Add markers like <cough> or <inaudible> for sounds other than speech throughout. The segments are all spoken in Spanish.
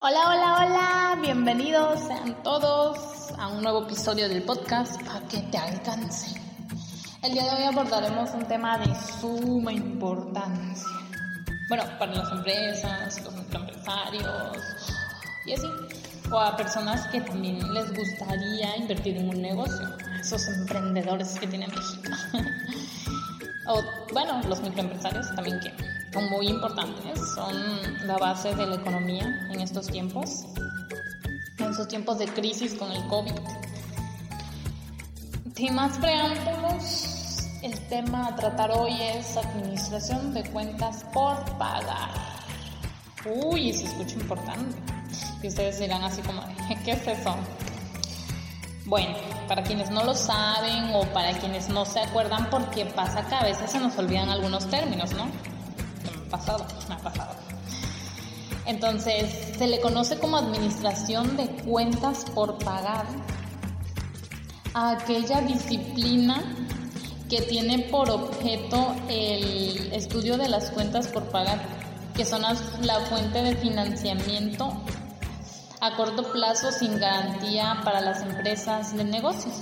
Hola, hola, hola, bienvenidos sean todos a un nuevo episodio del podcast para que te alcance. El día de hoy abordaremos un tema de suma importancia. Bueno, para las empresas, los empresarios y así. O a personas que también les gustaría invertir en un negocio. Esos emprendedores que tiene México. <laughs> o bueno, los microempresarios también que son muy importantes, son la base de la economía en estos tiempos, en estos tiempos de crisis con el COVID. Sin más preámbulos, el tema a tratar hoy es administración de cuentas por pagar. Uy, se escucha importante. Y ustedes dirán así como, <laughs> ¿qué es eso? Bueno, para quienes no lo saben o para quienes no se acuerdan, porque pasa que a veces se nos olvidan algunos términos, ¿no? Pasado, ha pasado. Entonces, se le conoce como administración de cuentas por pagar a aquella disciplina que tiene por objeto el estudio de las cuentas por pagar, que son la fuente de financiamiento a corto plazo sin garantía para las empresas de negocios.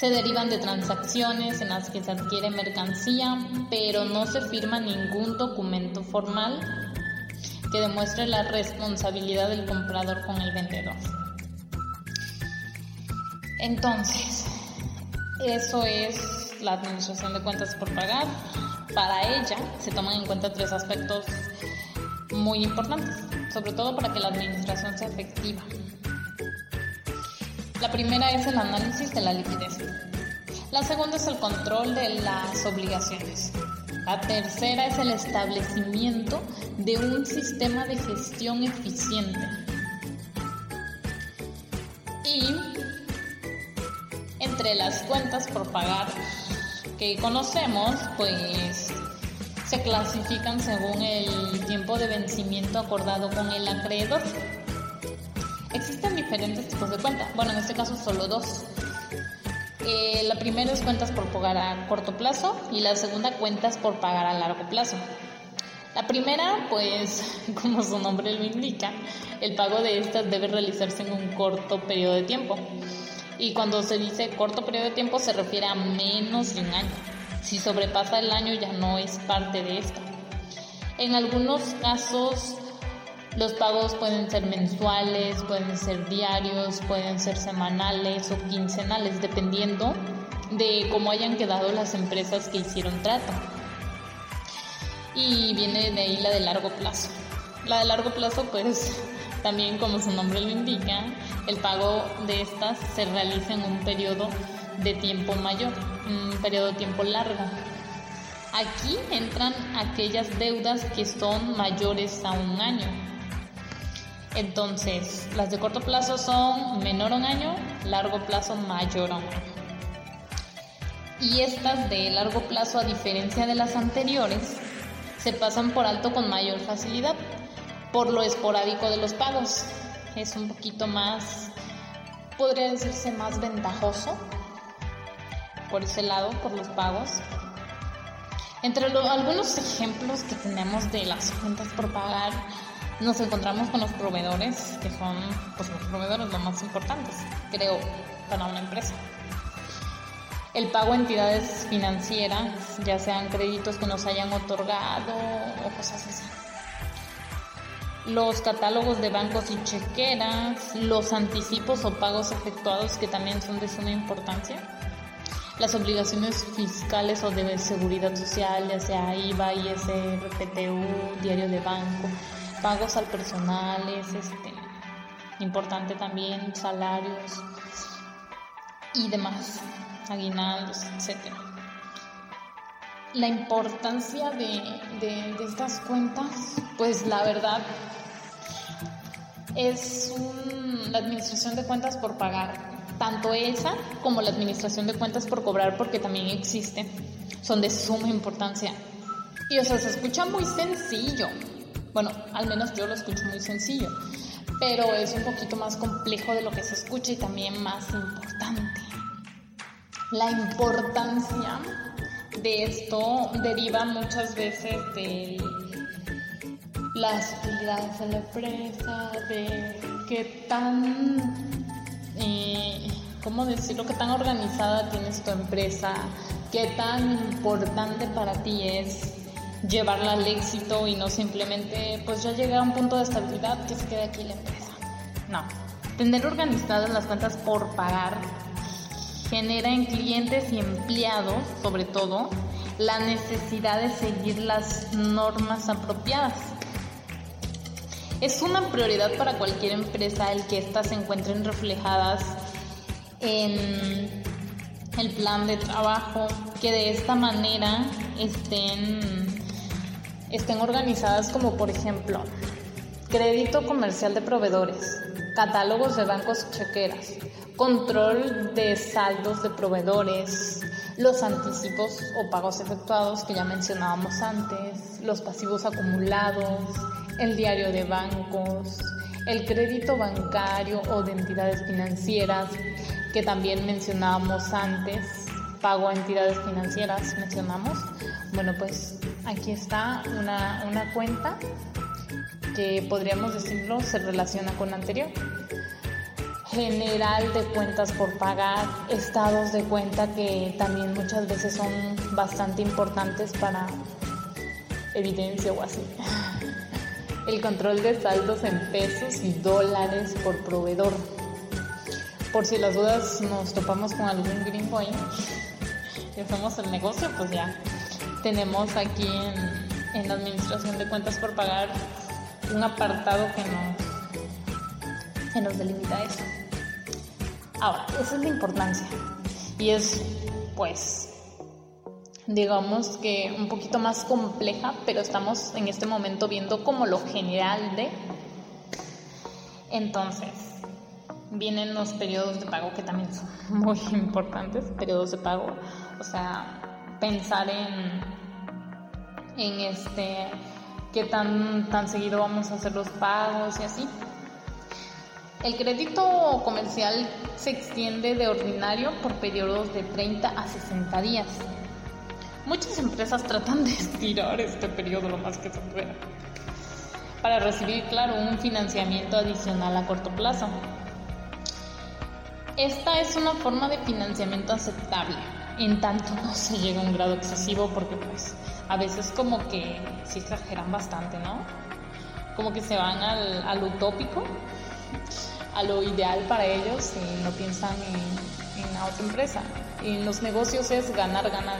Se derivan de transacciones en las que se adquiere mercancía, pero no se firma ningún documento formal que demuestre la responsabilidad del comprador con el vendedor. Entonces, eso es la administración de cuentas por pagar. Para ella se toman en cuenta tres aspectos muy importantes, sobre todo para que la administración sea efectiva. La primera es el análisis de la liquidez. La segunda es el control de las obligaciones. La tercera es el establecimiento de un sistema de gestión eficiente. Y entre las cuentas por pagar que conocemos, pues se clasifican según el tiempo de vencimiento acordado con el acreedor. Existen diferentes tipos de cuentas, bueno, en este caso solo dos. Eh, la primera es cuentas por pagar a corto plazo y la segunda cuentas por pagar a largo plazo. La primera, pues <laughs> como su nombre lo indica, el pago de estas debe realizarse en un corto periodo de tiempo. Y cuando se dice corto periodo de tiempo se refiere a menos de un año. Si sobrepasa el año ya no es parte de esta. En algunos casos los pagos pueden ser mensuales, pueden ser diarios, pueden ser semanales o quincenales, dependiendo de cómo hayan quedado las empresas que hicieron trato. Y viene de ahí la de largo plazo. La de largo plazo, pues <laughs> también como su nombre lo indica, el pago de estas se realiza en un periodo de tiempo mayor, un periodo de tiempo largo. Aquí entran aquellas deudas que son mayores a un año, entonces, las de corto plazo son menor un año, largo plazo mayor un año. Y estas de largo plazo, a diferencia de las anteriores, se pasan por alto con mayor facilidad por lo esporádico de los pagos. Es un poquito más, podría decirse más ventajoso por ese lado, por los pagos. Entre algunos ejemplos que tenemos de las cuentas por pagar, nos encontramos con los proveedores, que son pues, los proveedores los más importantes, creo, para una empresa. El pago a entidades financieras, ya sean créditos que nos hayan otorgado o cosas así. Los catálogos de bancos y chequeras, los anticipos o pagos efectuados que también son de suma importancia. Las obligaciones fiscales o de seguridad social, ya sea IVA, ISR, PTU, diario de banco, pagos al personal es este, importante también, salarios y demás, aguinaldos, etc. La importancia de, de, estas cuentas, pues la verdad es la administración de cuentas por pagar, tanto esa como la administración de cuentas por cobrar, porque también existe, son de suma importancia. Y o sea, se escucha muy sencillo, bueno, al menos yo lo escucho muy sencillo, pero es un poquito más complejo de lo que se escucha y también más importante. La importancia de esto deriva muchas veces de las utilidades de la empresa, de qué tan, eh, ¿cómo decirlo?, qué tan organizada tienes tu empresa, qué tan importante para ti es llevarla al éxito y no simplemente, pues ya llegué a un punto de estabilidad que se quede aquí la empresa. No, tener organizadas las cuentas por pagar genera en clientes y empleados, sobre todo, la necesidad de seguir las normas apropiadas. Es una prioridad para cualquier empresa el que éstas se encuentren reflejadas en el plan de trabajo, que de esta manera estén, estén organizadas como por ejemplo crédito comercial de proveedores, catálogos de bancos y chequeras, control de saldos de proveedores, los anticipos o pagos efectuados que ya mencionábamos antes, los pasivos acumulados, el diario de bancos, el crédito bancario o de entidades financieras que también mencionábamos antes, pago a entidades financieras mencionamos. Bueno, pues aquí está una, una cuenta que podríamos decirlo se relaciona con la anterior. General de cuentas por pagar, estados de cuenta que también muchas veces son bastante importantes para evidencia o así. El control de saldos en pesos y dólares por proveedor. Por si las dudas nos topamos con algún gringo ahí que hacemos el negocio, pues ya tenemos aquí en, la administración de cuentas por pagar un apartado que nos, que nos delimita eso. Ahora, esa es la importancia. Y es, pues, digamos que un poquito más compleja, pero estamos en este momento viendo como lo general de... Entonces, vienen los periodos de pago que también son <laughs> muy importantes, periodos de pago, o sea, pensar en, en este qué tan, tan seguido vamos a hacer los pagos y así. El crédito comercial se extiende de ordinario por periodos de 30 a 60 días. Muchas empresas tratan de estirar este periodo lo más que se pueda para recibir, claro, un financiamiento adicional a corto plazo. Esta es una forma de financiamiento aceptable, en tanto no se llega a un grado excesivo porque pues a veces como que sí exageran bastante, ¿no? Como que se van al, utópico, a lo ideal para ellos y no piensan en, la otra empresa. Y en los negocios es ganar, ganar.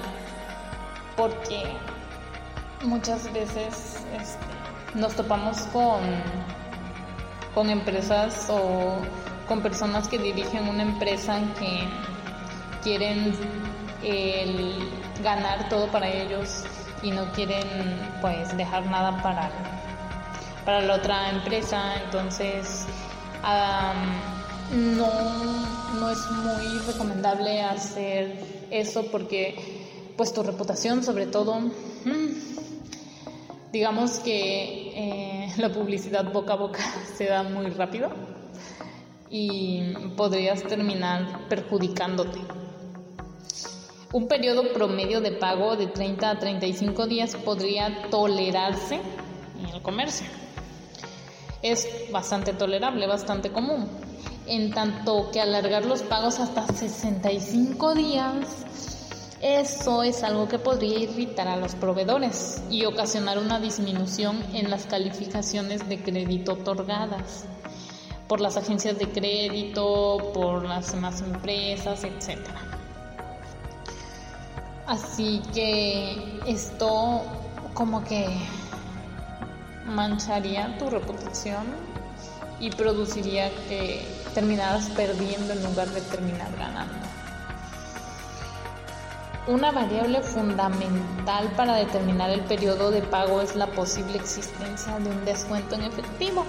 Porque muchas veces este, nos topamos con, con empresas o con personas que dirigen una empresa que quieren ganar todo para ellos y no quieren pues dejar nada para, para la otra empresa, entonces no, no es muy recomendable hacer eso porque pues tu reputación sobre todo, mm, digamos que eh, la publicidad boca a boca <laughs> se da muy rápido y podrías terminar perjudicándote. Un periodo promedio de pago de 30 a 35 días podría tolerarse en el comercio. Es bastante tolerable, bastante común. En tanto que alargar los pagos hasta 65 días, eso es algo que podría irritar a los proveedores y ocasionar una disminución en las calificaciones de crédito otorgadas por las agencias de crédito, por las demás empresas, etcétera. Así que esto como que mancharía tu reputación y produciría que terminaras perdiendo en lugar de terminar ganando. Una variable fundamental para determinar el periodo de pago es la posible existencia de un descuento en efectivo.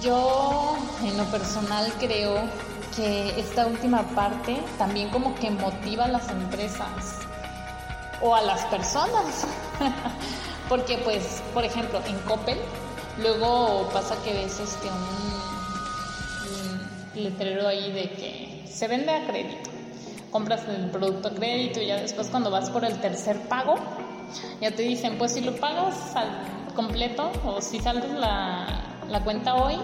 Yo en lo personal creo que esta última parte también como que motiva a las empresas o a las personas. <laughs> Porque pues, por ejemplo, en Coppel, luego pasa que ves este un, letrero ahí de que se vende a crédito. Compras el producto a crédito y ya después cuando vas por el tercer pago, Ya te dicen, pues si lo pagas al completo o si saltas la, la cuenta hoy,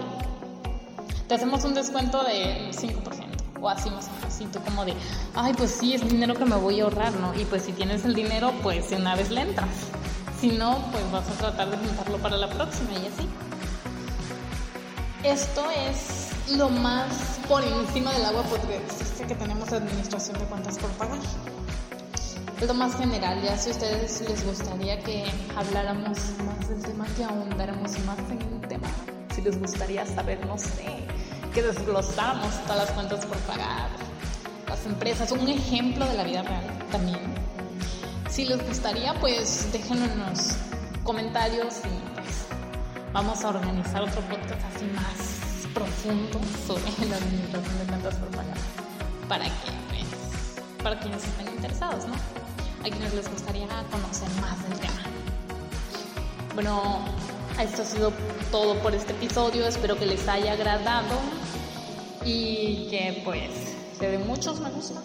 te hacemos un descuento de 5% o así más o menos. Y como de, ay, pues sí, es dinero que me voy a ahorrar, ¿no? Y pues si tienes el dinero, pues una vez le entras. Si no, pues vas a tratar de juntarlo para la próxima y así. Esto es lo más por encima del agua podría decirse que tenemos administración de cuentas por pagar. Lo más general, ya si a ustedes les gustaría que habláramos más del tema, que ahondáramos más en el tema, si les gustaría saber, no sé, que desglosáramos todas las cuentas por pagar, las empresas, un ejemplo de la vida real también. Si les gustaría, pues déjenlo en los comentarios y pues vamos a organizar otro podcast así más profundo sobre la administración de cuentas por pagar para que pues, para quienes estén interesados, ¿no? A quienes les gustaría conocer más del tema. Bueno, esto ha sido todo por este episodio. Espero que les haya agradado y que pues se den muchos me gusta